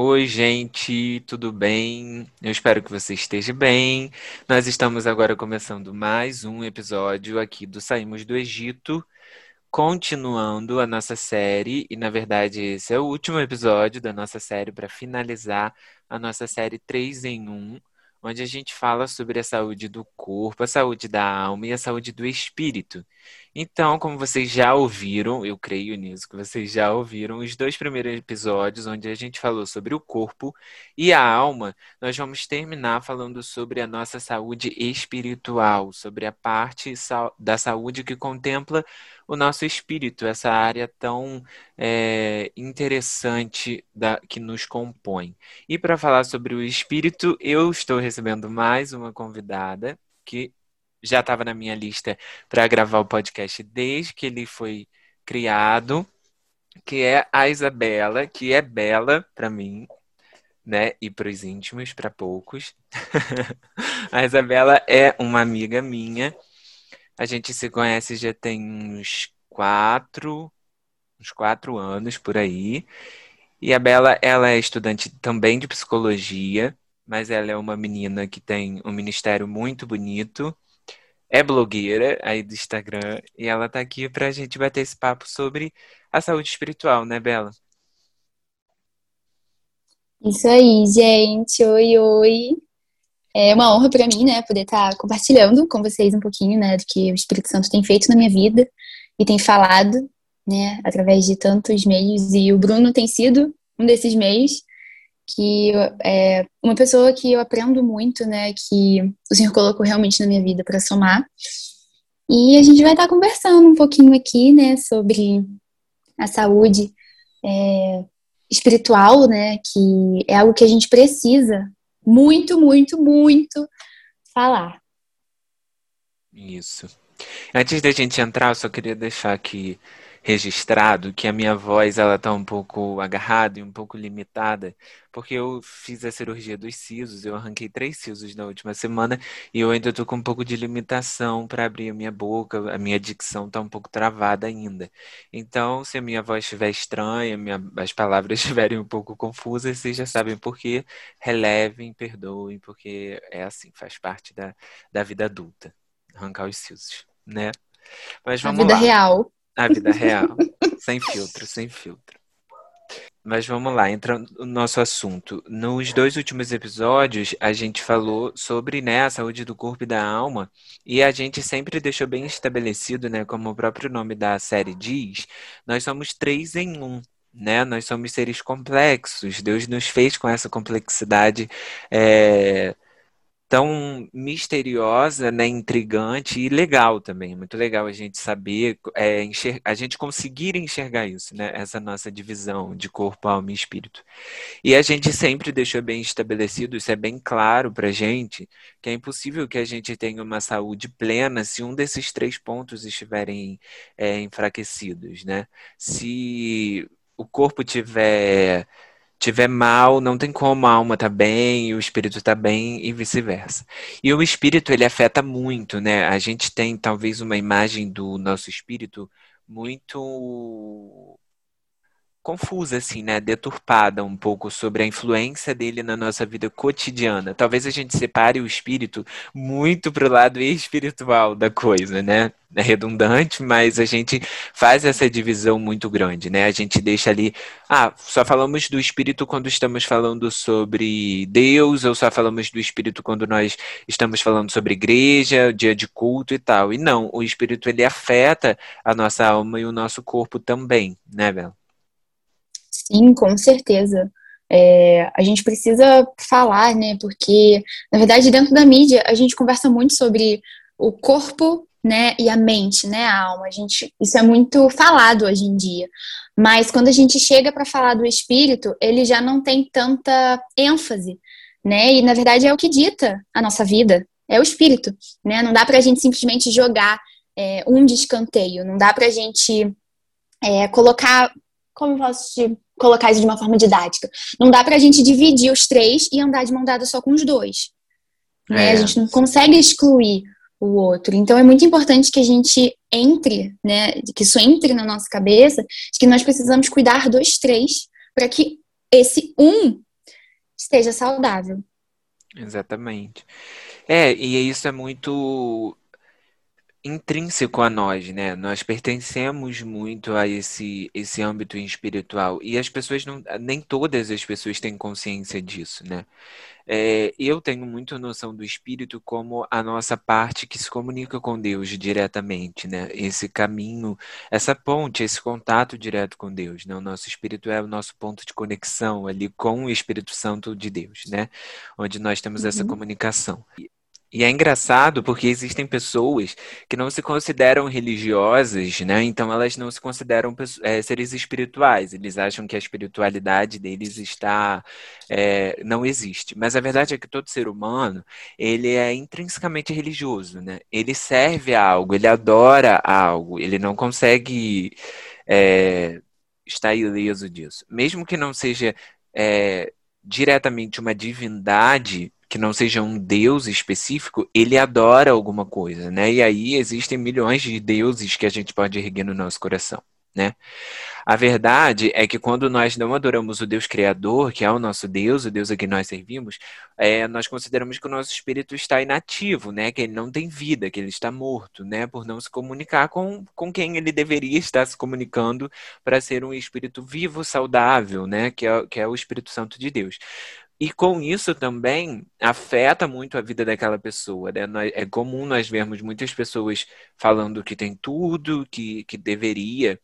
Oi, gente, tudo bem? Eu espero que você esteja bem. Nós estamos agora começando mais um episódio aqui do Saímos do Egito, continuando a nossa série, e na verdade esse é o último episódio da nossa série para finalizar a nossa série 3 em 1, onde a gente fala sobre a saúde do corpo, a saúde da alma e a saúde do espírito. Então, como vocês já ouviram, eu creio nisso, que vocês já ouviram os dois primeiros episódios, onde a gente falou sobre o corpo e a alma, nós vamos terminar falando sobre a nossa saúde espiritual, sobre a parte da saúde que contempla o nosso espírito, essa área tão é, interessante da, que nos compõe. E para falar sobre o espírito, eu estou recebendo mais uma convidada que já estava na minha lista para gravar o podcast desde que ele foi criado, que é a Isabela, que é bela para mim, né? E para os íntimos, para poucos. a Isabela é uma amiga minha. A gente se conhece já tem uns quatro, uns quatro anos por aí. E a Bela, ela é estudante também de psicologia, mas ela é uma menina que tem um ministério muito bonito é blogueira aí do Instagram e ela tá aqui pra gente bater esse papo sobre a saúde espiritual, né, Bela? Isso aí, gente. Oi, oi. É uma honra para mim, né, poder estar tá compartilhando com vocês um pouquinho, né, do que o Espírito Santo tem feito na minha vida e tem falado, né, através de tantos meios. E o Bruno tem sido um desses meios que é uma pessoa que eu aprendo muito, né, que o Senhor colocou realmente na minha vida para somar. E a gente vai estar conversando um pouquinho aqui, né, sobre a saúde é, espiritual, né, que é algo que a gente precisa muito, muito, muito falar. Isso. Antes da gente entrar, eu só queria deixar aqui registrado que a minha voz ela tá um pouco agarrada e um pouco limitada, porque eu fiz a cirurgia dos sisos, eu arranquei três sisos na última semana e eu ainda tô com um pouco de limitação para abrir a minha boca, a minha dicção tá um pouco travada ainda. Então, se a minha voz estiver estranha, minha, as palavras estiverem um pouco confusas, vocês já sabem por quê. Relevem, perdoem, porque é assim, faz parte da, da vida adulta, arrancar os sisos, né? Mas vamos a vida lá. real. A vida real. sem filtro, sem filtro. Mas vamos lá, entra no nosso assunto. Nos dois últimos episódios, a gente falou sobre né, a saúde do corpo e da alma, e a gente sempre deixou bem estabelecido, né, como o próprio nome da série diz, nós somos três em um. Né? Nós somos seres complexos. Deus nos fez com essa complexidade é, tão misteriosa, né, intrigante e legal também. Muito legal a gente saber, é, a gente conseguir enxergar isso, né, essa nossa divisão de corpo, alma e espírito. E a gente sempre deixou bem estabelecido, isso é bem claro para gente, que é impossível que a gente tenha uma saúde plena se um desses três pontos estiverem é, enfraquecidos, né? Se o corpo tiver tiver mal, não tem como a alma tá bem e o espírito tá bem e vice-versa. E o espírito ele afeta muito, né? A gente tem talvez uma imagem do nosso espírito muito confusa, assim, né? Deturpada um pouco sobre a influência dele na nossa vida cotidiana. Talvez a gente separe o espírito muito pro lado espiritual da coisa, né? É redundante, mas a gente faz essa divisão muito grande, né? A gente deixa ali, ah, só falamos do espírito quando estamos falando sobre Deus, ou só falamos do espírito quando nós estamos falando sobre igreja, dia de culto e tal. E não, o espírito ele afeta a nossa alma e o nosso corpo também, né, Bela? Sim, com certeza. É, a gente precisa falar, né? Porque, na verdade, dentro da mídia, a gente conversa muito sobre o corpo, né? E a mente, né? A alma. A gente, isso é muito falado hoje em dia. Mas quando a gente chega para falar do espírito, ele já não tem tanta ênfase, né? E na verdade é o que dita a nossa vida, é o espírito, né? Não dá para a gente simplesmente jogar é, um de escanteio, não dá para a gente é, colocar, como posso te colocar isso de uma forma didática. Não dá para a gente dividir os três e andar de mão dada só com os dois. Né? É. A gente não consegue excluir o outro. Então é muito importante que a gente entre, né, que isso entre na nossa cabeça, de que nós precisamos cuidar dos três para que esse um esteja saudável. Exatamente. É, e isso é muito intrínseco a nós, né? Nós pertencemos muito a esse, esse âmbito espiritual e as pessoas não, nem todas as pessoas têm consciência disso, né? É, eu tenho muito noção do espírito como a nossa parte que se comunica com Deus diretamente, né? Esse caminho, essa ponte, esse contato direto com Deus, né? O nosso espírito é o nosso ponto de conexão ali com o Espírito Santo de Deus, né? Onde nós temos essa uhum. comunicação. E é engraçado porque existem pessoas que não se consideram religiosas, né? Então elas não se consideram é, seres espirituais. Eles acham que a espiritualidade deles está é, não existe. Mas a verdade é que todo ser humano ele é intrinsecamente religioso, né? Ele serve a algo, ele adora algo, ele não consegue é, estar ileso disso, mesmo que não seja diretamente uma divindade que não seja um deus específico, ele adora alguma coisa, né? E aí existem milhões de deuses que a gente pode erguer no nosso coração, né? A verdade é que quando nós não adoramos o Deus Criador, que é o nosso Deus, o Deus a quem nós servimos, é, nós consideramos que o nosso espírito está inativo, né? Que ele não tem vida, que ele está morto, né? Por não se comunicar com, com quem ele deveria estar se comunicando para ser um espírito vivo, saudável, né? Que é, que é o Espírito Santo de Deus. E com isso também afeta muito a vida daquela pessoa. Né? É comum nós vermos muitas pessoas falando que tem tudo, que, que deveria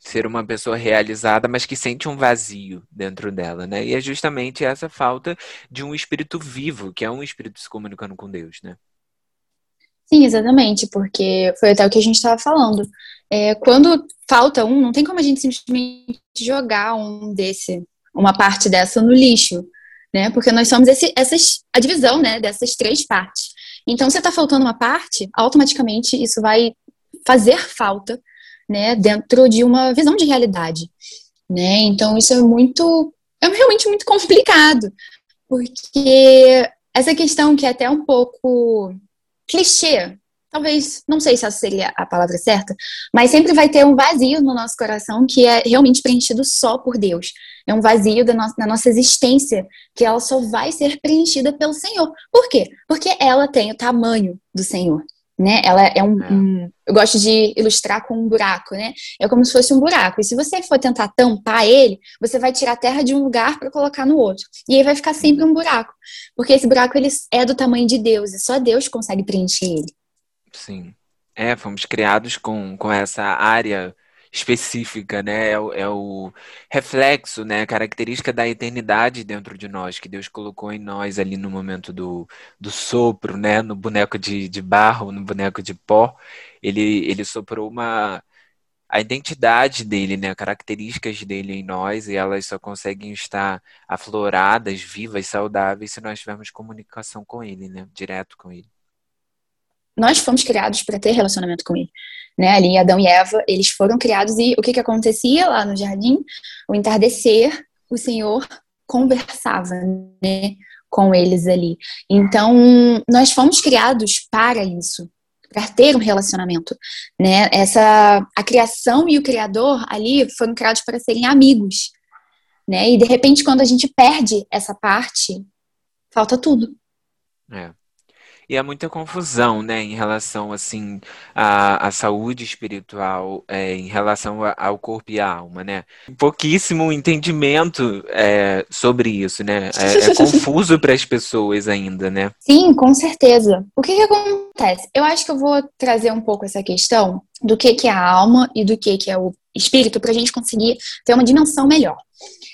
ser uma pessoa realizada, mas que sente um vazio dentro dela, né? E é justamente essa falta de um espírito vivo, que é um espírito se comunicando com Deus, né? Sim, exatamente, porque foi até o que a gente estava falando. É, quando falta um, não tem como a gente simplesmente jogar um desse uma parte dessa no lixo, né? Porque nós somos esse, essas, a divisão, né, dessas três partes. Então, se está faltando uma parte, automaticamente isso vai fazer falta, né, dentro de uma visão de realidade, né? Então, isso é muito, é realmente muito complicado, porque essa questão que é até um pouco clichê, talvez, não sei se essa seria a palavra certa, mas sempre vai ter um vazio no nosso coração que é realmente preenchido só por Deus. É um vazio da, no da nossa existência que ela só vai ser preenchida pelo Senhor. Por quê? Porque ela tem o tamanho do Senhor. Né? Ela é um, é. um, eu gosto de ilustrar com um buraco, né? É como se fosse um buraco. E se você for tentar tampar ele, você vai tirar a terra de um lugar para colocar no outro. E aí vai ficar sempre um buraco, porque esse buraco ele é do tamanho de Deus e só Deus consegue preencher ele. Sim. É, fomos criados com, com essa área específica, né? É o, é o reflexo, né? A característica da eternidade dentro de nós, que Deus colocou em nós ali no momento do, do sopro, né? No boneco de, de barro, no boneco de pó. Ele, ele soprou uma a identidade dele, né, características dele em nós, e elas só conseguem estar afloradas, vivas, saudáveis, se nós tivermos comunicação com ele, né, direto com ele nós fomos criados para ter relacionamento com ele. Né? Ali, Adão e Eva, eles foram criados e o que, que acontecia lá no jardim? O entardecer, o Senhor conversava né, com eles ali. Então, nós fomos criados para isso, para ter um relacionamento, né? Essa a criação e o criador ali foram criados para serem amigos, né? E de repente quando a gente perde essa parte, falta tudo. É. E há muita confusão, né, em relação, assim, à, à saúde espiritual, é, em relação ao corpo e à alma, né? Pouquíssimo entendimento é, sobre isso, né? É, é confuso para as pessoas ainda, né? Sim, com certeza. O que, que acontece? Eu acho que eu vou trazer um pouco essa questão do que, que é a alma e do que, que é o espírito para a gente conseguir ter uma dimensão melhor.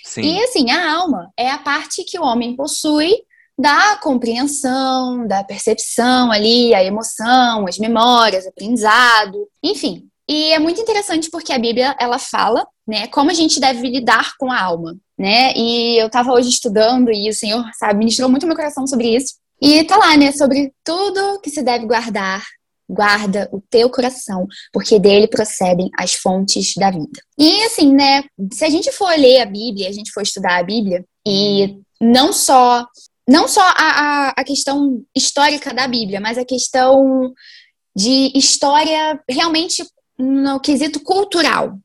Sim. E assim, a alma é a parte que o homem possui da compreensão, da percepção ali, a emoção, as memórias, aprendizado, enfim. E é muito interessante porque a Bíblia ela fala, né, como a gente deve lidar com a alma, né? E eu estava hoje estudando e o Senhor, sabe, ministrou muito meu coração sobre isso. E tá lá, né, sobre tudo que se deve guardar, guarda o teu coração, porque dele procedem as fontes da vida. E assim, né, se a gente for ler a Bíblia, a gente for estudar a Bíblia e não só não só a, a, a questão histórica da Bíblia, mas a questão de história realmente no quesito cultural,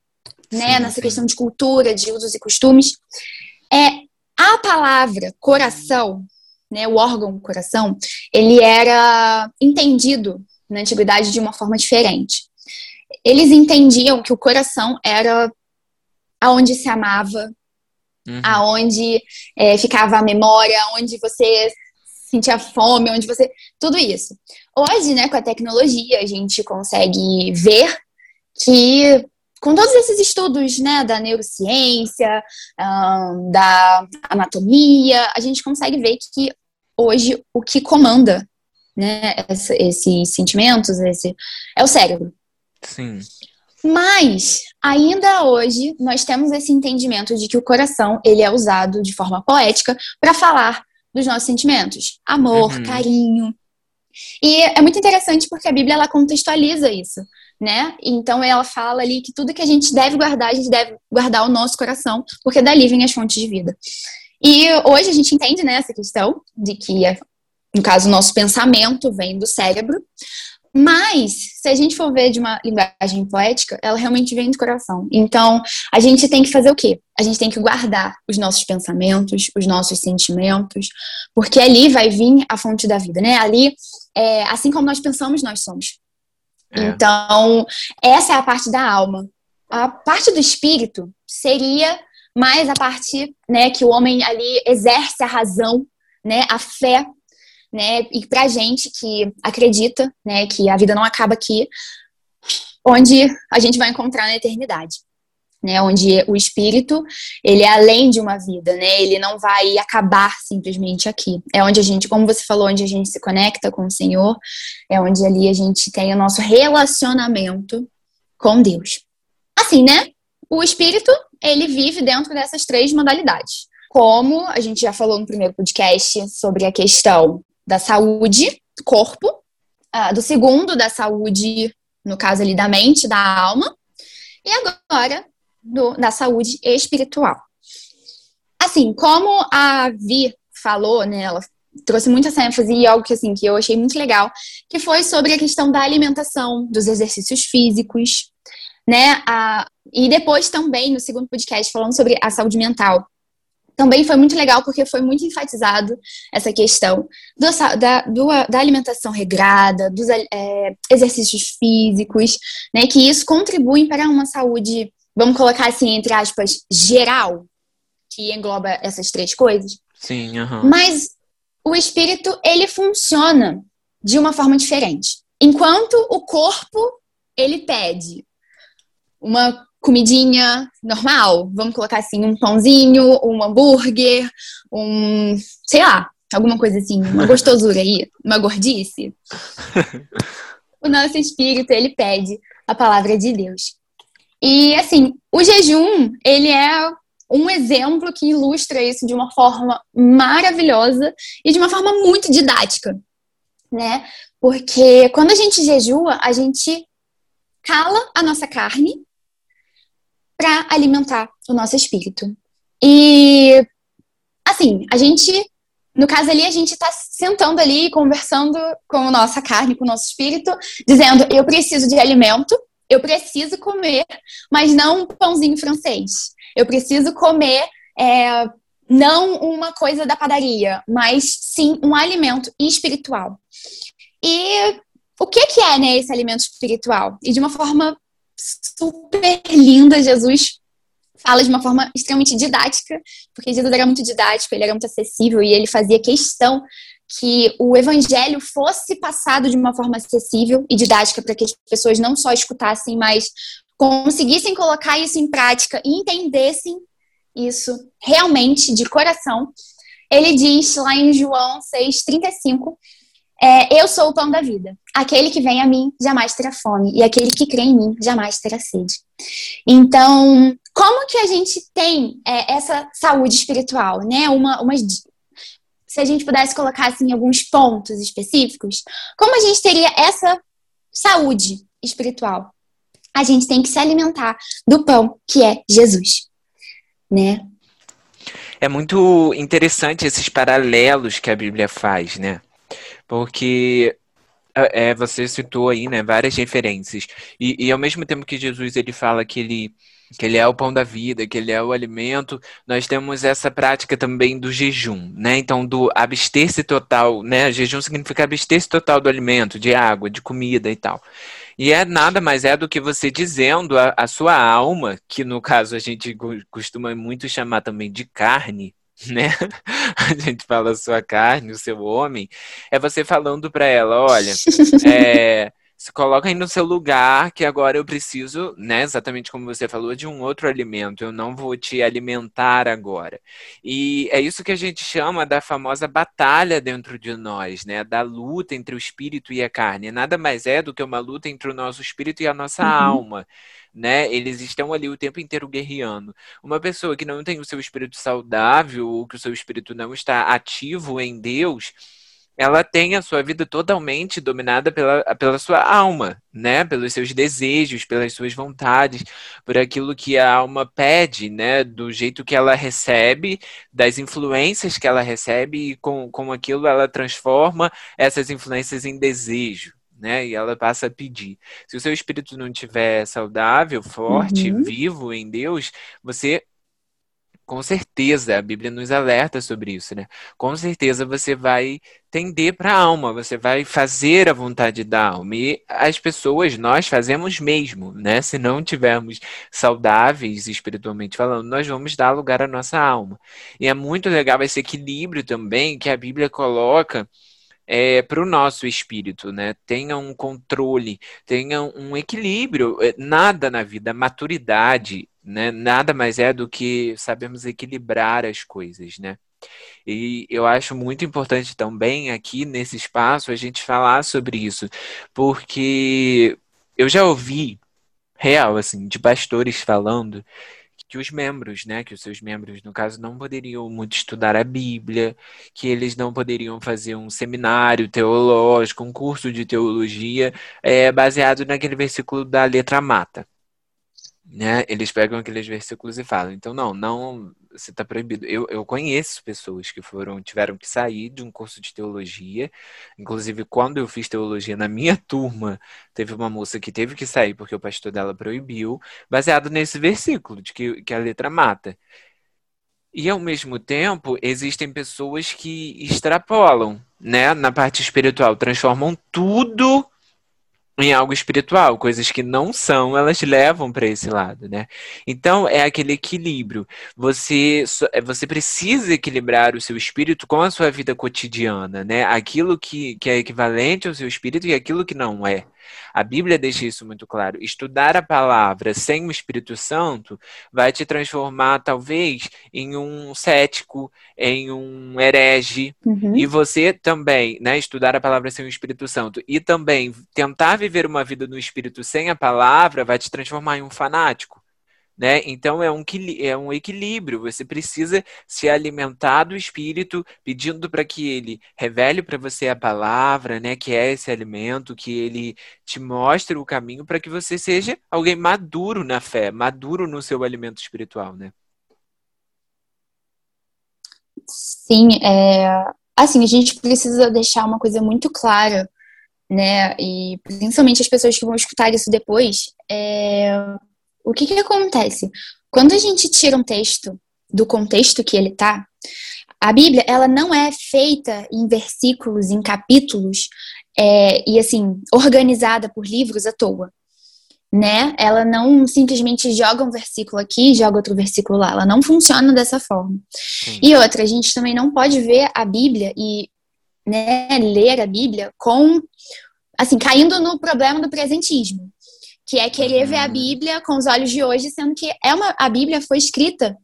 né? Sim, Nessa sim. questão de cultura, de usos e costumes. É, a a palavra coração, né, o órgão coração, ele era entendido na antiguidade de uma forma diferente. Eles entendiam que o coração era aonde se amava, uhum. aonde é, ficava a memória, onde você sentia fome, onde você. Tudo isso. Hoje, né, com a tecnologia, a gente consegue ver que com todos esses estudos, né, da neurociência, um, da anatomia, a gente consegue ver que hoje o que comanda, né, esses sentimentos, esse é o cérebro. Sim. Mas ainda hoje nós temos esse entendimento de que o coração ele é usado de forma poética para falar dos nossos sentimentos, amor, uhum. carinho. E é muito interessante porque a Bíblia ela contextualiza isso, né? Então ela fala ali que tudo que a gente deve guardar, a gente deve guardar o nosso coração, porque dali vem as fontes de vida. E hoje a gente entende né, essa questão de que, no caso, o nosso pensamento vem do cérebro, mas, se a gente for ver de uma linguagem poética, ela realmente vem do coração. Então, a gente tem que fazer o quê? A gente tem que guardar os nossos pensamentos, os nossos sentimentos, porque ali vai vir a fonte da vida, né? Ali, é, assim como nós pensamos, nós somos. É. Então, essa é a parte da alma. A parte do espírito seria mais a parte, né, que o homem ali exerce a razão, né, a fé né? E pra gente que acredita, né, que a vida não acaba aqui, onde a gente vai encontrar na eternidade. Né, onde o espírito, ele é além de uma vida, né? Ele não vai acabar simplesmente aqui. É onde a gente, como você falou, onde a gente se conecta com o Senhor, é onde ali a gente tem o nosso relacionamento com Deus. Assim, né? O espírito, ele vive dentro dessas três modalidades. Como a gente já falou no primeiro podcast sobre a questão da saúde, corpo, uh, do segundo, da saúde, no caso ali da mente, da alma, e agora do, da saúde espiritual. Assim, como a Vi falou, né, ela trouxe muita ênfase e algo que assim que eu achei muito legal, que foi sobre a questão da alimentação, dos exercícios físicos, né? A, e depois também no segundo podcast falando sobre a saúde mental, também foi muito legal porque foi muito enfatizado essa questão do, da, do, da alimentação regrada, dos é, exercícios físicos, né? Que isso contribui para uma saúde, vamos colocar assim, entre aspas, geral, que engloba essas três coisas. Sim, uhum. Mas o espírito, ele funciona de uma forma diferente. Enquanto o corpo, ele pede uma comidinha normal, vamos colocar assim, um pãozinho, um hambúrguer, um, sei lá, alguma coisa assim, uma gostosura aí, uma gordice. o nosso espírito, ele pede a palavra de Deus. E assim, o jejum, ele é um exemplo que ilustra isso de uma forma maravilhosa e de uma forma muito didática, né? Porque quando a gente jejua, a gente cala a nossa carne para alimentar o nosso espírito. E assim, a gente, no caso ali, a gente está sentando ali conversando com nossa carne, com o nosso espírito, dizendo: eu preciso de alimento, eu preciso comer, mas não um pãozinho francês. Eu preciso comer é, não uma coisa da padaria, mas sim um alimento espiritual. E o que, que é né, esse alimento espiritual? E de uma forma super linda. Jesus fala de uma forma extremamente didática, porque Jesus era muito didático, ele era muito acessível e ele fazia questão que o evangelho fosse passado de uma forma acessível e didática para que as pessoas não só escutassem, mas conseguissem colocar isso em prática e entendessem isso realmente de coração. Ele diz lá em João 6:35 é, eu sou o pão da vida. Aquele que vem a mim jamais terá fome, e aquele que crê em mim jamais terá sede. Então, como que a gente tem é, essa saúde espiritual, né? Uma, uma, se a gente pudesse colocar assim alguns pontos específicos, como a gente teria essa saúde espiritual? A gente tem que se alimentar do pão que é Jesus, né? É muito interessante esses paralelos que a Bíblia faz, né? Porque é, é, você citou aí, né, várias referências. E, e, ao mesmo tempo que Jesus ele fala que ele que ele é o pão da vida, que ele é o alimento, nós temos essa prática também do jejum, né? Então, do abster-se total, né? Jejum significa abster-se total do alimento, de água, de comida e tal. E é nada mais é do que você dizendo a, a sua alma, que no caso a gente costuma muito chamar também de carne, né? A gente fala a sua carne, o seu homem, é você falando para ela, olha, é, se coloca aí no seu lugar que agora eu preciso, né, exatamente como você falou, de um outro alimento. Eu não vou te alimentar agora. E é isso que a gente chama da famosa batalha dentro de nós, né, da luta entre o espírito e a carne. Nada mais é do que uma luta entre o nosso espírito e a nossa uhum. alma. Né? Eles estão ali o tempo inteiro guerreando. Uma pessoa que não tem o seu espírito saudável, ou que o seu espírito não está ativo em Deus, ela tem a sua vida totalmente dominada pela, pela sua alma, né? Pelos seus desejos, pelas suas vontades, por aquilo que a alma pede, né? Do jeito que ela recebe, das influências que ela recebe, e com, com aquilo ela transforma essas influências em desejo. Né? E ela passa a pedir. Se o seu espírito não estiver saudável, forte, uhum. vivo em Deus, você com certeza, a Bíblia nos alerta sobre isso, né? Com certeza você vai tender para a alma, você vai fazer a vontade da alma. E as pessoas, nós fazemos mesmo, né? Se não tivermos saudáveis espiritualmente falando, nós vamos dar lugar à nossa alma. E é muito legal esse equilíbrio também que a Bíblia coloca é, para o nosso espírito, né? Tenha um controle, tenha um equilíbrio. É, nada na vida, maturidade, né? Nada mais é do que sabemos equilibrar as coisas, né? E eu acho muito importante também aqui nesse espaço a gente falar sobre isso, porque eu já ouvi real assim de pastores falando que os membros, né, que os seus membros, no caso, não poderiam muito estudar a Bíblia, que eles não poderiam fazer um seminário teológico, um curso de teologia, é, baseado naquele versículo da letra mata né, eles pegam aqueles versículos e falam, então não, não, você está proibido. Eu, eu conheço pessoas que foram, tiveram que sair de um curso de teologia, inclusive quando eu fiz teologia na minha turma, teve uma moça que teve que sair porque o pastor dela proibiu, baseado nesse versículo, de que, que a letra mata. E ao mesmo tempo, existem pessoas que extrapolam, né, na parte espiritual, transformam tudo em algo espiritual, coisas que não são, elas levam para esse lado, né? Então é aquele equilíbrio. Você é, você precisa equilibrar o seu espírito com a sua vida cotidiana, né? Aquilo que, que é equivalente ao seu espírito e aquilo que não é. A Bíblia deixa isso muito claro. Estudar a palavra sem o Espírito Santo vai te transformar, talvez, em um cético, em um herege. Uhum. E você também, né, estudar a palavra sem o Espírito Santo e também tentar viver uma vida no Espírito sem a palavra vai te transformar em um fanático. Né? Então é um, é um equilíbrio. Você precisa se alimentar do espírito, pedindo para que ele revele para você a palavra, né? Que é esse alimento, que ele te mostre o caminho para que você seja alguém maduro na fé, maduro no seu alimento espiritual, né? Sim, é, assim, a gente precisa deixar uma coisa muito clara, né? E principalmente as pessoas que vão escutar isso depois, é, o que que acontece? Quando a gente tira um texto do contexto que ele tá, a Bíblia, ela não é feita em versículos, em capítulos, é, e assim, organizada por livros à toa. Né? Ela não simplesmente joga um versículo aqui e joga outro versículo lá. Ela não funciona dessa forma. Sim. E outra, a gente também não pode ver a Bíblia e né, ler a Bíblia com assim, caindo no problema do presentismo que é querer ver a uhum. Bíblia com os olhos de hoje, sendo que é uma, a Bíblia foi escrita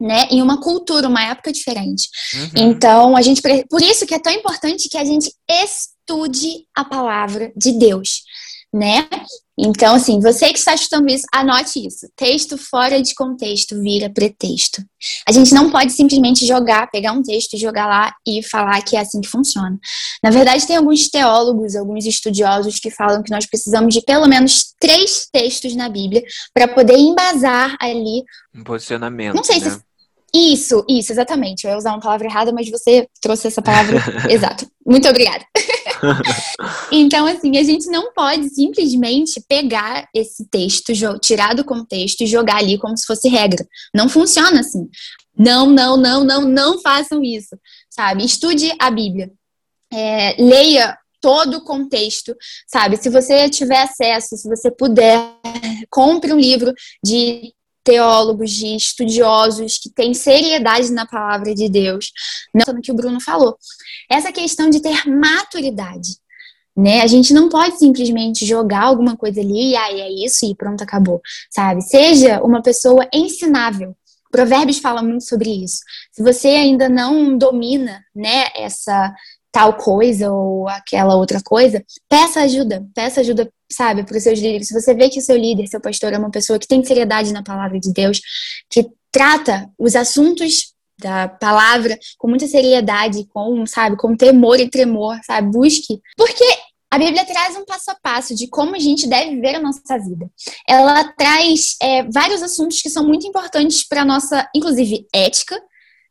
né, em uma cultura, uma época diferente. Uhum. Então, a gente por isso que é tão importante que a gente estude a palavra de Deus, né? Então, assim, você que está estudando isso, anote isso. Texto fora de contexto vira pretexto. A gente não pode simplesmente jogar, pegar um texto e jogar lá e falar que é assim que funciona. Na verdade, tem alguns teólogos, alguns estudiosos que falam que nós precisamos de pelo menos três textos na Bíblia para poder embasar ali. Um posicionamento. Não sei né? se. Isso, isso, exatamente. Eu ia usar uma palavra errada, mas você trouxe essa palavra exato. Muito obrigada. então, assim, a gente não pode simplesmente pegar esse texto, tirar do contexto e jogar ali como se fosse regra. Não funciona assim. Não, não, não, não, não façam isso, sabe? Estude a Bíblia. É, leia todo o contexto, sabe? Se você tiver acesso, se você puder, compre um livro de teólogos, de estudiosos que têm seriedade na palavra de Deus. Não no que o Bruno falou. Essa questão de ter maturidade. Né? A gente não pode simplesmente jogar alguma coisa ali e aí é isso e pronto, acabou, sabe? Seja uma pessoa ensinável. Provérbios fala muito sobre isso. Se você ainda não domina, né, essa tal coisa ou aquela outra coisa, peça ajuda, peça ajuda, sabe, para os seus líderes. Se você vê que o seu líder, seu pastor é uma pessoa que tem seriedade na palavra de Deus, que trata os assuntos da palavra com muita seriedade, com, sabe, com temor e tremor, sabe, busque. Porque a Bíblia traz um passo a passo de como a gente deve viver a nossa vida. Ela traz é, vários assuntos que são muito importantes para a nossa, inclusive, ética,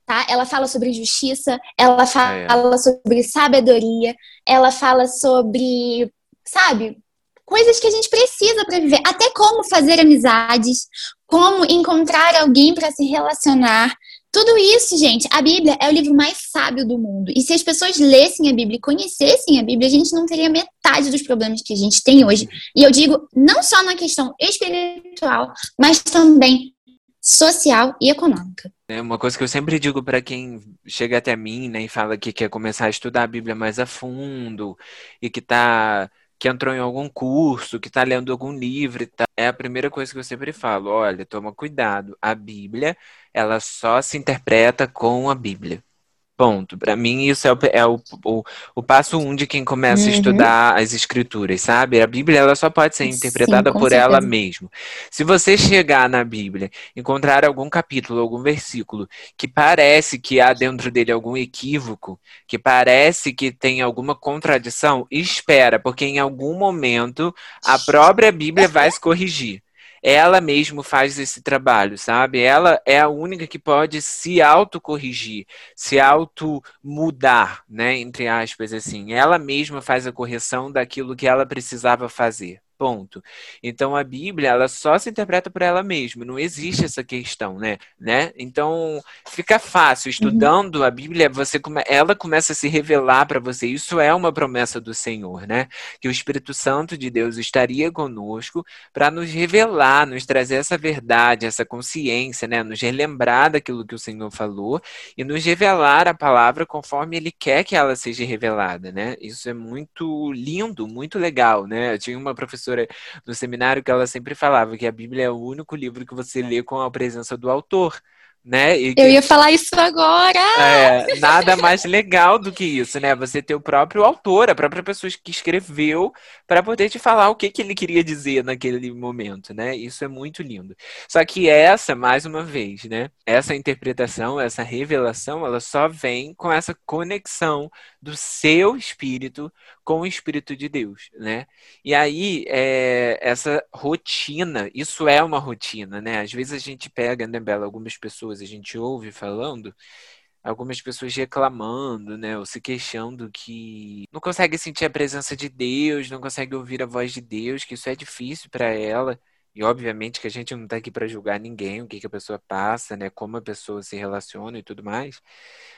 tá? Ela fala sobre justiça, ela fala é, é. sobre sabedoria, ela fala sobre, sabe, coisas que a gente precisa para viver, até como fazer amizades, como encontrar alguém para se relacionar. Tudo isso, gente, a Bíblia é o livro mais sábio do mundo. E se as pessoas lessem a Bíblia e conhecessem a Bíblia, a gente não teria metade dos problemas que a gente tem hoje. E eu digo não só na questão espiritual, mas também social e econômica. É uma coisa que eu sempre digo para quem chega até mim, né, e fala que quer começar a estudar a Bíblia mais a fundo e que tá que entrou em algum curso, que está lendo algum livro, tá, é a primeira coisa que eu sempre falo, olha, toma cuidado, a Bíblia, ela só se interpreta com a Bíblia. Ponto. Para mim, isso é, o, é o, o, o, passo um de quem começa uhum. a estudar as escrituras, sabe? A Bíblia ela só pode ser interpretada Sim, por certeza. ela mesma. Se você chegar na Bíblia, encontrar algum capítulo, algum versículo que parece que há dentro dele algum equívoco, que parece que tem alguma contradição, espera, porque em algum momento a própria Bíblia vai se corrigir ela mesmo faz esse trabalho, sabe? Ela é a única que pode se autocorrigir, se auto-mudar, né? Entre aspas, assim. Ela mesma faz a correção daquilo que ela precisava fazer. Ponto. Então a Bíblia, ela só se interpreta por ela mesma, não existe essa questão, né? né? Então fica fácil estudando uhum. a Bíblia, você come, ela começa a se revelar para você. Isso é uma promessa do Senhor, né? Que o Espírito Santo de Deus estaria conosco para nos revelar, nos trazer essa verdade, essa consciência, né? Nos relembrar daquilo que o Senhor falou e nos revelar a palavra conforme ele quer que ela seja revelada, né? Isso é muito lindo, muito legal, né? Eu tinha uma professora professora no seminário que ela sempre falava que a Bíblia é o único livro que você lê com a presença do autor né? Que, eu ia falar isso agora! É, nada mais legal do que isso, né? Você ter o próprio autor, a própria pessoa que escreveu, para poder te falar o que, que ele queria dizer naquele momento, né? Isso é muito lindo. Só que essa, mais uma vez, né? Essa interpretação, essa revelação, ela só vem com essa conexão do seu espírito com o Espírito de Deus, né? E aí, é, essa rotina, isso é uma rotina, né? Às vezes a gente pega, né, Bela, algumas pessoas, a gente ouve falando, algumas pessoas reclamando, né, ou se queixando que não consegue sentir a presença de Deus, não consegue ouvir a voz de Deus, que isso é difícil para ela. E obviamente que a gente não está aqui para julgar ninguém, o que, que a pessoa passa, né, como a pessoa se relaciona e tudo mais.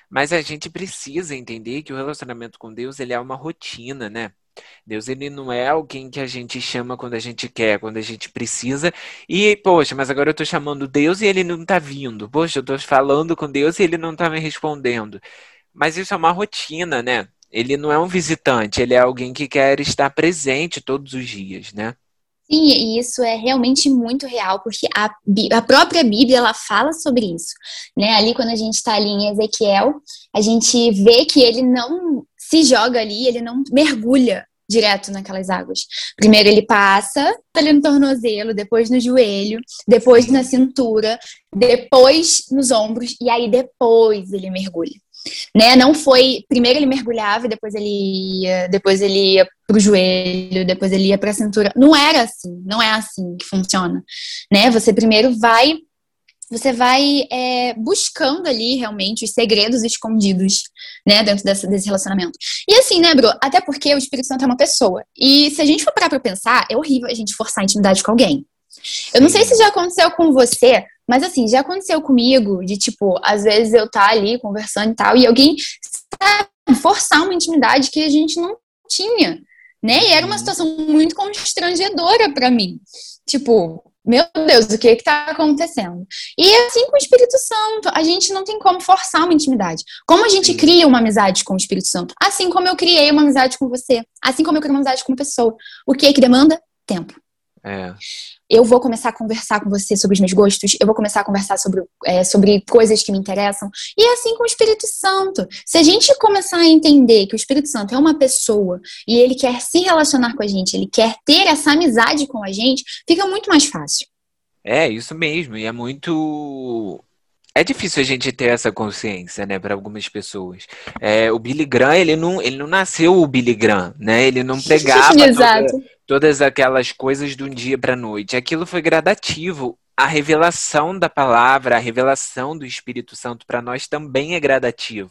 Mas a gente precisa entender que o relacionamento com Deus, ele é uma rotina, né? Deus, ele não é alguém que a gente chama quando a gente quer, quando a gente precisa. E, poxa, mas agora eu tô chamando Deus e ele não tá vindo. Poxa, eu tô falando com Deus e ele não tá me respondendo. Mas isso é uma rotina, né? Ele não é um visitante, ele é alguém que quer estar presente todos os dias, né? Sim, e isso é realmente muito real, porque a, a própria Bíblia ela fala sobre isso. Né? Ali, quando a gente está ali em Ezequiel, a gente vê que ele não se joga ali, ele não mergulha direto naquelas águas. Primeiro ele passa ali no tornozelo, depois no joelho, depois na cintura, depois nos ombros, e aí depois ele mergulha né? Não foi, primeiro ele mergulhava, depois ele ia, depois ele ia pro joelho, depois ele ia para a cintura. Não era assim, não é assim que funciona, né? Você primeiro vai você vai é, buscando ali realmente os segredos escondidos, né, dentro dessa, desse relacionamento. E assim, né, Bro? Até porque o Espírito Santo é uma pessoa. E se a gente for parar pra pensar, é horrível a gente forçar a intimidade com alguém. Eu não sei se já aconteceu com você, mas assim, já aconteceu comigo, de tipo, às vezes eu tá ali conversando e tal, e alguém sabe, forçar uma intimidade que a gente não tinha, né? E era uma uhum. situação muito constrangedora para mim. Tipo, meu Deus, o que está acontecendo? E assim com o Espírito Santo, a gente não tem como forçar uma intimidade. Como a gente cria uma amizade com o Espírito Santo? Assim como eu criei uma amizade com você. Assim como eu criei uma amizade com uma pessoa. O que é que demanda? Tempo. É eu vou começar a conversar com você sobre os meus gostos, eu vou começar a conversar sobre, é, sobre coisas que me interessam. E é assim com o Espírito Santo. Se a gente começar a entender que o Espírito Santo é uma pessoa e ele quer se relacionar com a gente, ele quer ter essa amizade com a gente, fica muito mais fácil. É, isso mesmo. E é muito é difícil a gente ter essa consciência, né, para algumas pessoas. É, o Billy Graham, ele não, ele não nasceu o Billy Graham, né? Ele não pregava toda, todas aquelas coisas de um dia para noite. Aquilo foi gradativo. A revelação da palavra, a revelação do Espírito Santo para nós também é gradativo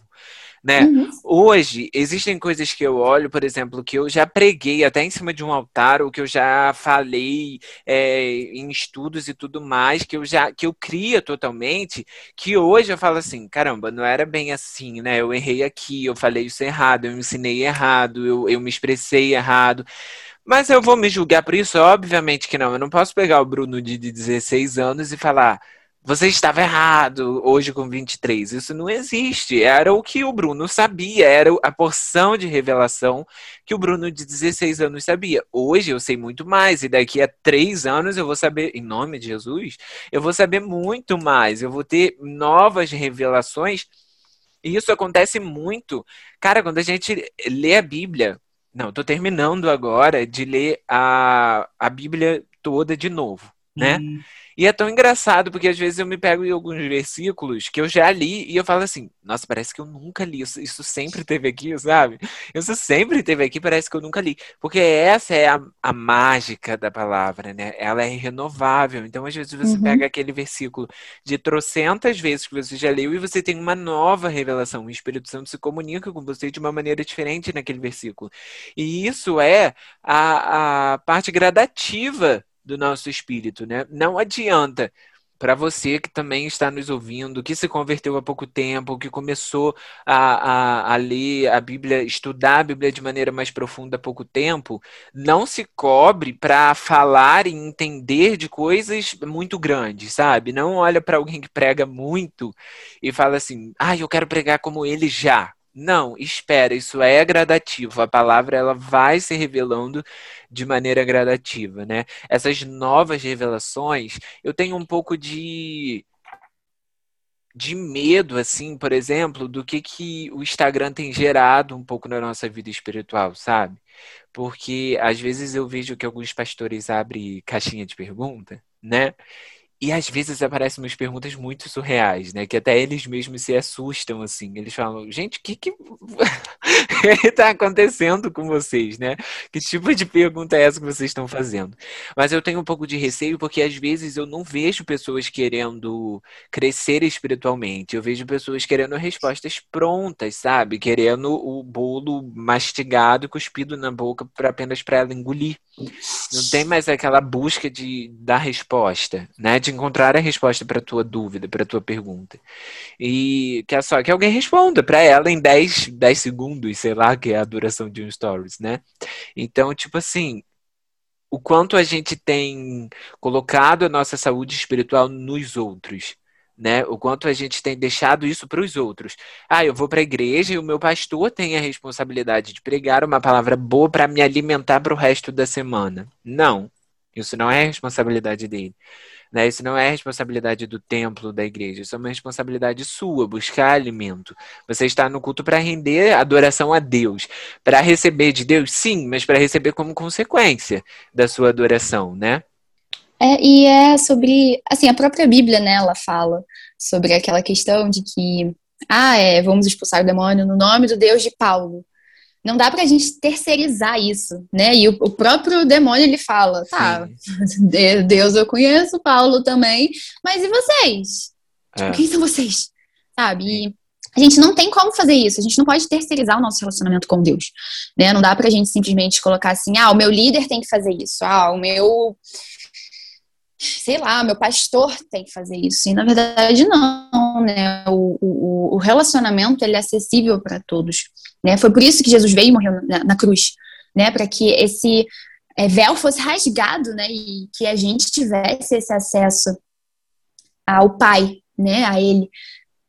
né? Uhum. Hoje, existem coisas que eu olho, por exemplo, que eu já preguei até em cima de um altar, ou que eu já falei é, em estudos e tudo mais, que eu já que eu cria totalmente, que hoje eu falo assim, caramba, não era bem assim, né? Eu errei aqui, eu falei isso errado, eu ensinei errado, eu, eu me expressei errado. Mas eu vou me julgar por isso? Obviamente que não. Eu não posso pegar o Bruno de 16 anos e falar, você estava errado hoje com 23. Isso não existe. Era o que o Bruno sabia, era a porção de revelação que o Bruno de 16 anos sabia. Hoje eu sei muito mais, e daqui a três anos eu vou saber, em nome de Jesus, eu vou saber muito mais, eu vou ter novas revelações. E isso acontece muito. Cara, quando a gente lê a Bíblia, não, estou terminando agora de ler a, a Bíblia toda de novo, né? Uhum. E é tão engraçado, porque às vezes eu me pego em alguns versículos que eu já li e eu falo assim, nossa, parece que eu nunca li. Isso, isso sempre teve aqui, sabe? Isso sempre teve aqui, parece que eu nunca li. Porque essa é a, a mágica da palavra, né? Ela é renovável. Então, às vezes, você uhum. pega aquele versículo de trocentas vezes que você já leu e você tem uma nova revelação. O Espírito Santo se comunica com você de uma maneira diferente naquele versículo. E isso é a, a parte gradativa do nosso espírito, né? Não adianta para você que também está nos ouvindo, que se converteu há pouco tempo, que começou a, a, a, ler a Bíblia, estudar a Bíblia de maneira mais profunda há pouco tempo, não se cobre para falar e entender de coisas muito grandes, sabe? Não olha para alguém que prega muito e fala assim, ah, eu quero pregar como ele já. Não, espera, isso é gradativo. A palavra ela vai se revelando de maneira gradativa, né? Essas novas revelações, eu tenho um pouco de de medo, assim, por exemplo, do que, que o Instagram tem gerado um pouco na nossa vida espiritual, sabe? Porque às vezes eu vejo que alguns pastores abrem caixinha de pergunta, né? E às vezes aparecem umas perguntas muito surreais, né? Que até eles mesmos se assustam, assim. Eles falam, gente, o que que está acontecendo com vocês, né? Que tipo de pergunta é essa que vocês estão fazendo? Mas eu tenho um pouco de receio porque às vezes eu não vejo pessoas querendo crescer espiritualmente. Eu vejo pessoas querendo respostas prontas, sabe? Querendo o bolo mastigado cuspido na boca apenas para ela engolir. Não tem mais aquela busca de dar resposta, né? De encontrar a resposta para tua dúvida, para tua pergunta. E que é só que alguém responda para ela em 10, 10 segundos, sei lá, que é a duração de um stories, né? Então, tipo assim, o quanto a gente tem colocado a nossa saúde espiritual nos outros né? O quanto a gente tem deixado isso para os outros. Ah, eu vou para a igreja e o meu pastor tem a responsabilidade de pregar uma palavra boa para me alimentar para o resto da semana. Não, isso não é responsabilidade dele. Né? Isso não é responsabilidade do templo, da igreja. Isso é uma responsabilidade sua, buscar alimento. Você está no culto para render adoração a Deus. Para receber de Deus, sim, mas para receber como consequência da sua adoração, né? É, e é sobre, assim, a própria Bíblia, né, ela fala sobre aquela questão de que, ah, é, vamos expulsar o demônio no nome do Deus de Paulo. Não dá pra gente terceirizar isso, né? E o, o próprio demônio ele fala, tá, Deus eu conheço, Paulo também, mas e vocês? É. Quem são vocês? Sabe? E a gente não tem como fazer isso, a gente não pode terceirizar o nosso relacionamento com Deus, né? Não dá pra gente simplesmente colocar assim, ah, o meu líder tem que fazer isso, ah, o meu sei lá, meu pastor tem que fazer isso. E na verdade não, né? O, o, o relacionamento ele é acessível para todos, né? Foi por isso que Jesus veio e morreu na, na cruz, né? Para que esse é, véu fosse rasgado, né? E que a gente tivesse esse acesso ao Pai, né? A Ele,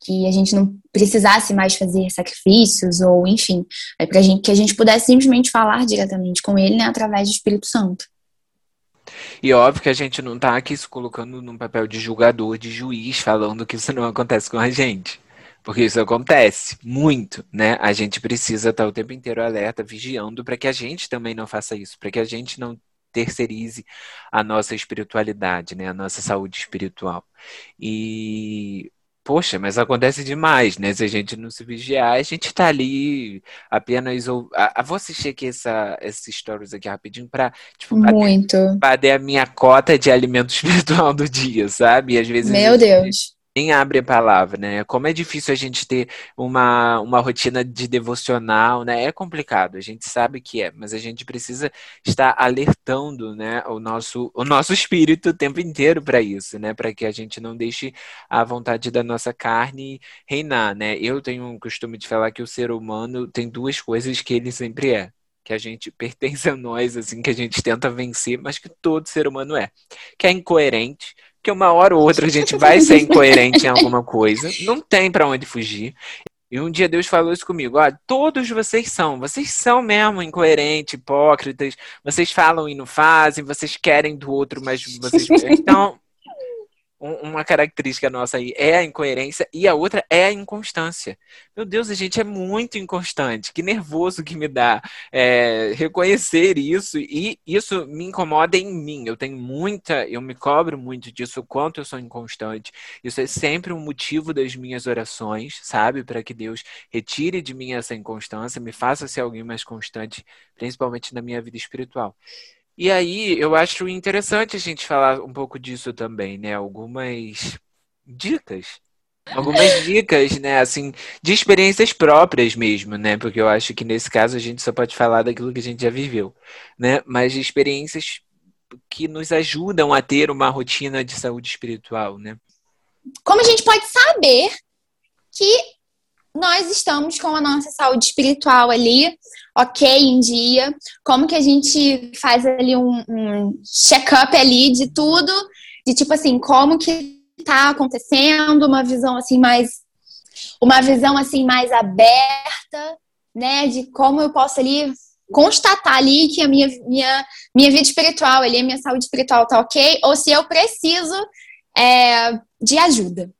que a gente não precisasse mais fazer sacrifícios ou enfim, é para gente que a gente pudesse simplesmente falar diretamente com Ele, né? Através do Espírito Santo. E óbvio que a gente não tá aqui se colocando num papel de julgador, de juiz, falando que isso não acontece com a gente. Porque isso acontece muito, né? A gente precisa estar o tempo inteiro alerta, vigiando, para que a gente também não faça isso, para que a gente não terceirize a nossa espiritualidade, né? A nossa saúde espiritual. E Poxa, mas acontece demais, né? Se a gente não se vigiar, a gente tá ali apenas. Ou... Ah, vou assistir aqui essa, esses stories aqui rapidinho pra, tipo, Muito. bater a minha cota de alimento espiritual do dia, sabe? E às vezes. Meu Deus nem abre a palavra, né? Como é difícil a gente ter uma, uma rotina de devocional, né? É complicado, a gente sabe que é, mas a gente precisa estar alertando, né, o nosso, o nosso espírito o tempo inteiro para isso, né? Para que a gente não deixe a vontade da nossa carne reinar, né? Eu tenho um costume de falar que o ser humano tem duas coisas que ele sempre é que a gente pertence a nós, assim, que a gente tenta vencer, mas que todo ser humano é. Que é incoerente, que uma hora ou outra a gente vai ser incoerente em alguma coisa, não tem para onde fugir. E um dia Deus falou isso comigo: olha, todos vocês são, vocês são mesmo incoerentes, hipócritas, vocês falam e não fazem, vocês querem do outro, mas vocês. Então, uma característica nossa aí é a incoerência e a outra é a inconstância. Meu Deus, a gente é muito inconstante. Que nervoso que me dá é, reconhecer isso e isso me incomoda em mim. Eu tenho muita, eu me cobro muito disso, o quanto eu sou inconstante. Isso é sempre um motivo das minhas orações, sabe? Para que Deus retire de mim essa inconstância, me faça ser alguém mais constante, principalmente na minha vida espiritual. E aí, eu acho interessante a gente falar um pouco disso também, né? Algumas dicas. Algumas dicas, né? Assim, de experiências próprias mesmo, né? Porque eu acho que nesse caso a gente só pode falar daquilo que a gente já viveu, né? Mas de experiências que nos ajudam a ter uma rotina de saúde espiritual, né? Como a gente pode saber que nós estamos com a nossa saúde espiritual ali, ok, em dia, como que a gente faz ali um, um check-up ali de tudo, de tipo assim, como que tá acontecendo, uma visão assim mais uma visão assim mais aberta, né, de como eu posso ali constatar ali que a minha, minha, minha vida espiritual ali, a minha saúde espiritual tá ok, ou se eu preciso é, de ajuda,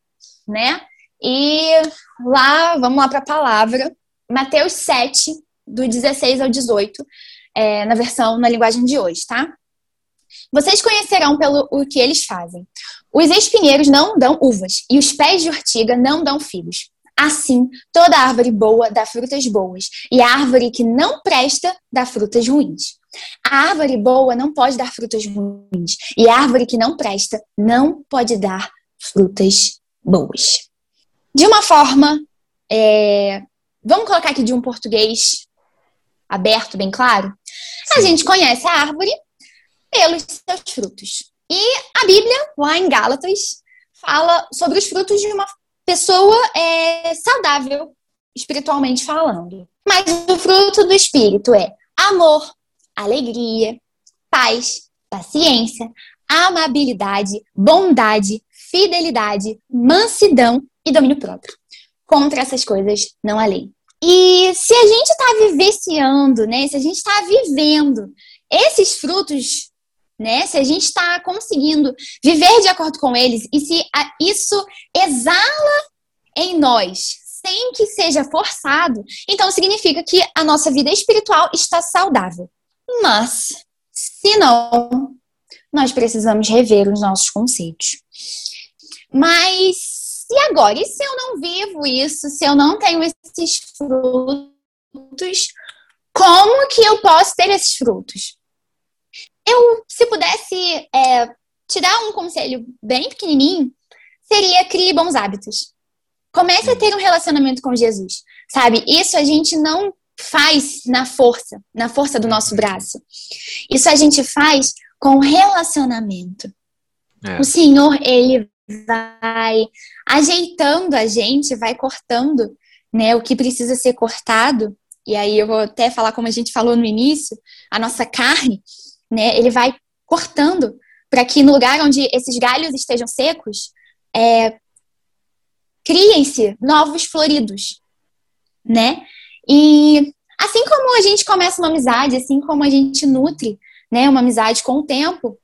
né? E lá, vamos lá para a palavra, Mateus 7, do 16 ao 18, é, na versão, na linguagem de hoje, tá? Vocês conhecerão pelo o que eles fazem. Os espinheiros não dão uvas, e os pés de ortiga não dão figos. Assim, toda árvore boa dá frutas boas, e a árvore que não presta dá frutas ruins. A árvore boa não pode dar frutas ruins, e a árvore que não presta não pode dar frutas boas de uma forma, é, vamos colocar aqui de um português aberto, bem claro. Sim. A gente conhece a árvore pelos seus frutos. E a Bíblia, lá em Gálatas, fala sobre os frutos de uma pessoa é, saudável, espiritualmente falando. Mas o fruto do Espírito é amor, alegria, paz, paciência, amabilidade, bondade, fidelidade, mansidão e domínio próprio. Contra essas coisas não há lei. E se a gente está vivenciando, né? Se a gente está vivendo esses frutos, né? Se a gente está conseguindo viver de acordo com eles e se isso exala em nós, sem que seja forçado, então significa que a nossa vida espiritual está saudável. Mas, se não, nós precisamos rever os nossos conceitos. Mas e agora? E se eu não vivo isso? Se eu não tenho esses frutos? como que eu posso ter esses frutos? Eu, se pudesse é, te dar um conselho bem pequenininho, seria crie bons hábitos. Comece a ter um relacionamento com Jesus, sabe? Isso a gente não faz na força, na força do nosso braço. Isso a gente faz com relacionamento. É. O Senhor, ele vai ajeitando a gente, vai cortando, né, o que precisa ser cortado. E aí eu vou até falar como a gente falou no início, a nossa carne, né, ele vai cortando para que no lugar onde esses galhos estejam secos, é, criem-se novos floridos, né? E assim como a gente começa uma amizade, assim como a gente nutre, né, uma amizade com o tempo,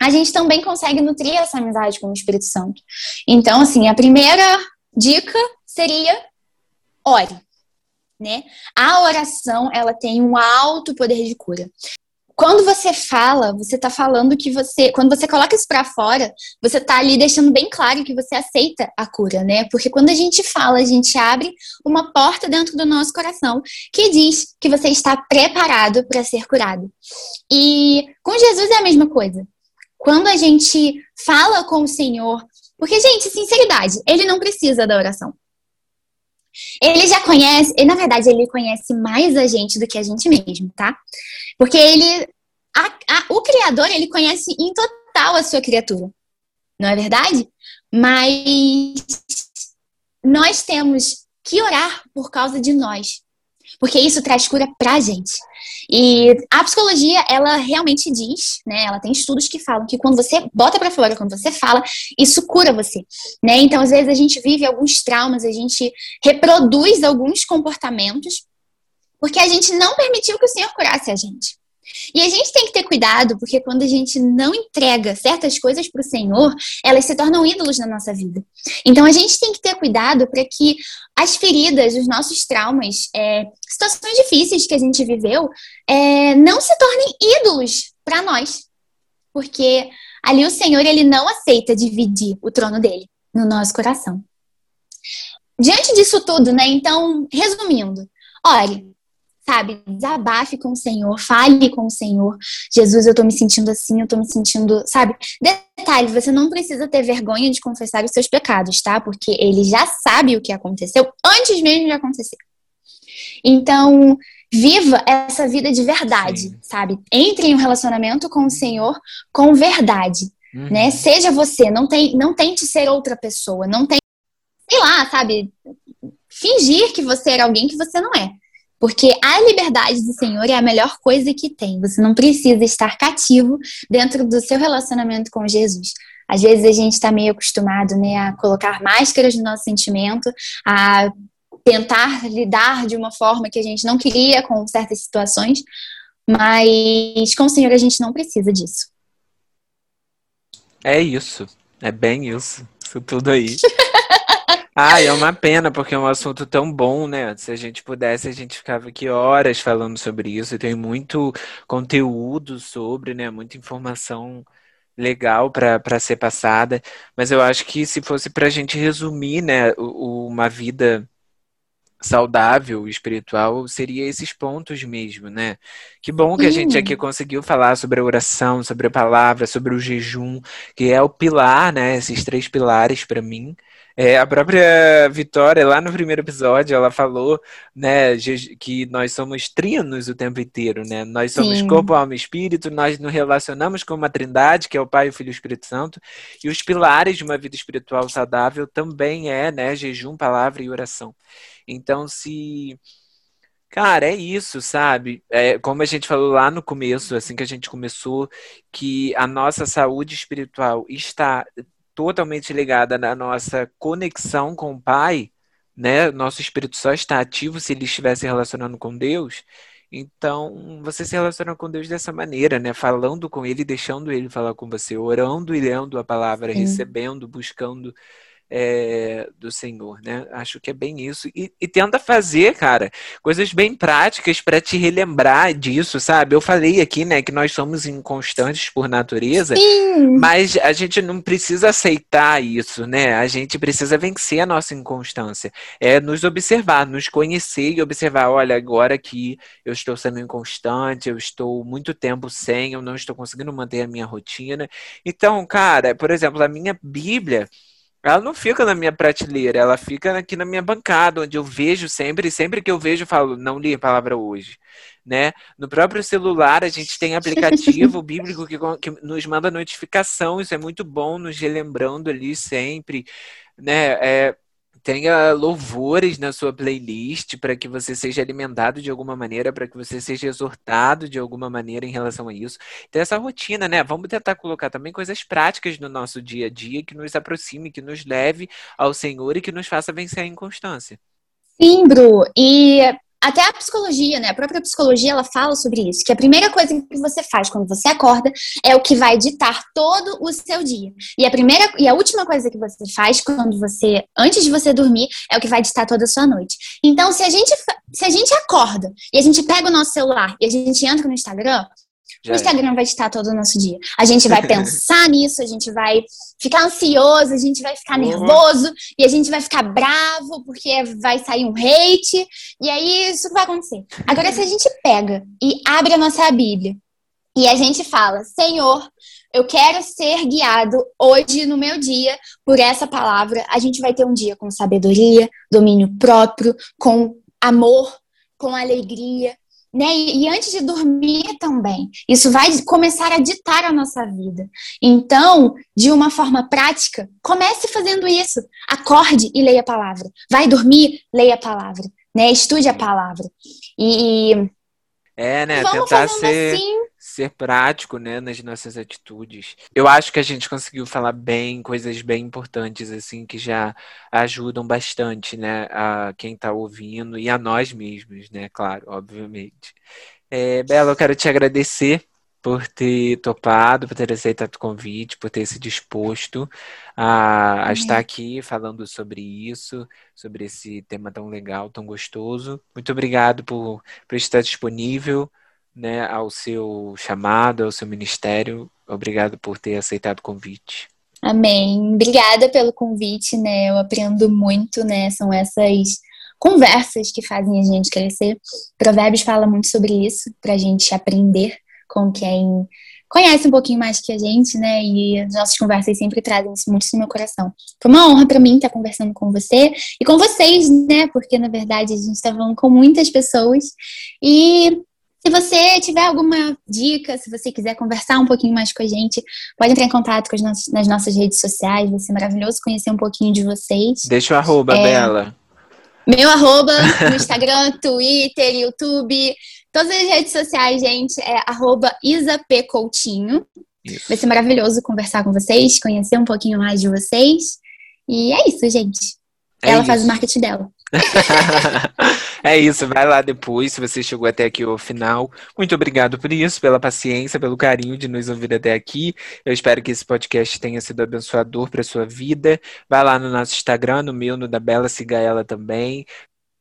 a gente também consegue nutrir essa amizade com o Espírito Santo. Então, assim, a primeira dica seria ore, né? A oração, ela tem um alto poder de cura. Quando você fala, você está falando que você, quando você coloca isso para fora, você está ali deixando bem claro que você aceita a cura, né? Porque quando a gente fala, a gente abre uma porta dentro do nosso coração que diz que você está preparado para ser curado. E com Jesus é a mesma coisa. Quando a gente fala com o Senhor, porque, gente, sinceridade, ele não precisa da oração. Ele já conhece, e na verdade ele conhece mais a gente do que a gente mesmo, tá? Porque ele, a, a, o Criador, ele conhece em total a sua criatura, não é verdade? Mas nós temos que orar por causa de nós porque isso traz cura pra gente. E a psicologia, ela realmente diz, né, ela tem estudos que falam que quando você bota para fora, quando você fala, isso cura você, né? Então, às vezes a gente vive alguns traumas, a gente reproduz alguns comportamentos porque a gente não permitiu que o Senhor curasse a gente. E a gente tem que ter cuidado, porque quando a gente não entrega certas coisas para o Senhor, elas se tornam ídolos na nossa vida. Então a gente tem que ter cuidado para que as feridas, os nossos traumas, é, situações difíceis que a gente viveu, é, não se tornem ídolos para nós. Porque ali o Senhor ele não aceita dividir o trono dele no nosso coração. Diante disso tudo, né? Então, resumindo, ore, sabe, desabafe com o Senhor, fale com o Senhor. Jesus, eu tô me sentindo assim, eu tô me sentindo, sabe? Detalhe, você não precisa ter vergonha de confessar os seus pecados, tá? Porque ele já sabe o que aconteceu antes mesmo de acontecer. Então, viva essa vida de verdade, Sim. sabe? Entre em um relacionamento com o Senhor com verdade, uhum. né? Seja você, não tem, não tente ser outra pessoa, não tem, sei lá, sabe? Fingir que você era alguém que você não é. Porque a liberdade do Senhor é a melhor coisa que tem. Você não precisa estar cativo dentro do seu relacionamento com Jesus. Às vezes a gente está meio acostumado né, a colocar máscaras no nosso sentimento, a tentar lidar de uma forma que a gente não queria com certas situações, mas com o Senhor a gente não precisa disso. É isso. É bem isso. Isso tudo aí. Ah, é uma pena, porque é um assunto tão bom, né? Se a gente pudesse, a gente ficava aqui horas falando sobre isso. E tem muito conteúdo sobre, né? Muita informação legal para ser passada. Mas eu acho que se fosse para a gente resumir, né, uma vida saudável espiritual seria esses pontos mesmo, né? Que bom que a gente aqui conseguiu falar sobre a oração, sobre a palavra, sobre o jejum, que é o pilar, né? Esses três pilares para mim. É, a própria Vitória, lá no primeiro episódio, ela falou, né, que nós somos trinos o tempo inteiro, né? Nós somos Sim. corpo, alma e espírito, nós nos relacionamos com uma trindade, que é o Pai, o Filho e o Espírito Santo, e os pilares de uma vida espiritual saudável também é, né, jejum, palavra e oração. Então, se Cara, é isso, sabe? É, como a gente falou lá no começo, assim que a gente começou, que a nossa saúde espiritual está totalmente ligada na nossa conexão com o Pai, né? Nosso espírito só está ativo se ele estiver se relacionando com Deus. Então, você se relaciona com Deus dessa maneira, né? Falando com Ele, deixando Ele falar com você, orando e lendo a palavra, Sim. recebendo, buscando é, do Senhor, né? Acho que é bem isso. E, e tenta fazer, cara, coisas bem práticas para te relembrar disso, sabe? Eu falei aqui, né, que nós somos inconstantes por natureza, Sim. mas a gente não precisa aceitar isso, né? A gente precisa vencer a nossa inconstância. É nos observar, nos conhecer e observar, olha, agora que eu estou sendo inconstante, eu estou muito tempo sem, eu não estou conseguindo manter a minha rotina. Então, cara, por exemplo, a minha Bíblia ela não fica na minha prateleira, ela fica aqui na minha bancada, onde eu vejo sempre, sempre que eu vejo, eu falo, não li a palavra hoje. Né? No próprio celular, a gente tem aplicativo bíblico que, que nos manda notificação, isso é muito bom, nos relembrando ali sempre. Né? É, tenha louvores na sua playlist para que você seja alimentado de alguma maneira, para que você seja exortado de alguma maneira em relação a isso. Então, essa rotina, né? Vamos tentar colocar também coisas práticas no nosso dia a dia que nos aproxime, que nos leve ao Senhor e que nos faça vencer a inconstância. Sim, Bru. E até a psicologia, né? A própria psicologia ela fala sobre isso, que a primeira coisa que você faz quando você acorda é o que vai ditar todo o seu dia. E a primeira e a última coisa que você faz quando você antes de você dormir é o que vai ditar toda a sua noite. Então, se a gente se a gente acorda e a gente pega o nosso celular e a gente entra no Instagram, já o. Instagram é. vai estar todo o nosso dia. A gente vai pensar nisso, a gente vai ficar ansioso, a gente vai ficar uhum. nervoso e a gente vai ficar bravo porque vai sair um hate. E aí isso vai acontecer. Agora, se a gente pega e abre a nossa Bíblia e a gente fala: Senhor, eu quero ser guiado hoje no meu dia por essa palavra, a gente vai ter um dia com sabedoria, domínio próprio, com amor, com alegria, né? E, e, antes de dormir também. Isso vai começar a ditar a nossa vida. Então, de uma forma prática, comece fazendo isso. Acorde e leia a palavra. Vai dormir, leia a palavra. Né? Estude a palavra. E. É, né? Tentar ser. Assim, ser prático, né, nas nossas atitudes. Eu acho que a gente conseguiu falar bem, coisas bem importantes, assim, que já ajudam bastante, né, a quem está ouvindo e a nós mesmos, né, claro, obviamente. É, Bela, eu quero te agradecer por ter topado, por ter aceitado o convite, por ter se disposto a, a estar aqui falando sobre isso, sobre esse tema tão legal, tão gostoso. Muito obrigado por, por estar disponível né, ao seu chamado, ao seu ministério. Obrigado por ter aceitado o convite. Amém. Obrigada pelo convite, né? Eu aprendo muito, né? São essas conversas que fazem a gente crescer. Provérbios fala muito sobre isso, para a gente aprender com quem conhece um pouquinho mais que a gente, né? E as nossas conversas sempre trazem isso muito no meu coração. Foi uma honra para mim estar conversando com você e com vocês, né? Porque na verdade a gente está falando com muitas pessoas e se você tiver alguma dica, se você quiser conversar um pouquinho mais com a gente, pode entrar em contato com as nas nossas redes sociais. Vai ser maravilhoso conhecer um pouquinho de vocês. Deixa o arroba, é, Bela. Meu arroba no Instagram, Twitter, YouTube, todas as redes sociais, gente, é arroba isapcoutinho. Isso. Vai ser maravilhoso conversar com vocês, conhecer um pouquinho mais de vocês. E é isso, gente. É Ela isso. faz o marketing dela. é isso, vai lá depois, se você chegou até aqui ao final. Muito obrigado por isso, pela paciência, pelo carinho de nos ouvir até aqui. Eu espero que esse podcast tenha sido abençoador para sua vida. Vai lá no nosso Instagram, no meu, no da Bela, siga ela também.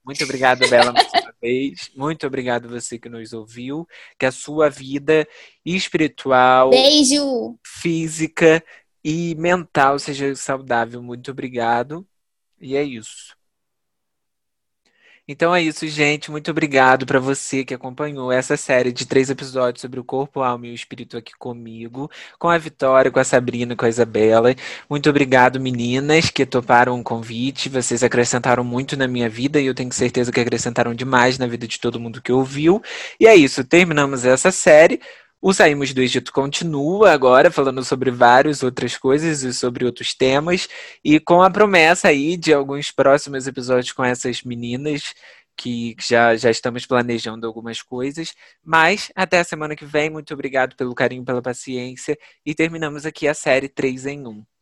Muito obrigado, Bela, mais uma vez. Muito obrigado você que nos ouviu. Que a sua vida espiritual, Beijo. física e mental seja saudável. Muito obrigado. E é isso. Então é isso, gente. Muito obrigado para você que acompanhou essa série de três episódios sobre o corpo, alma e o espírito aqui comigo, com a Vitória, com a Sabrina, com a Isabela. Muito obrigado, meninas, que toparam o convite. Vocês acrescentaram muito na minha vida e eu tenho certeza que acrescentaram demais na vida de todo mundo que ouviu. E é isso, terminamos essa série. O Saímos do Egito continua agora falando sobre várias outras coisas e sobre outros temas, e com a promessa aí de alguns próximos episódios com essas meninas, que já, já estamos planejando algumas coisas. Mas até a semana que vem, muito obrigado pelo carinho, pela paciência, e terminamos aqui a série 3 em 1.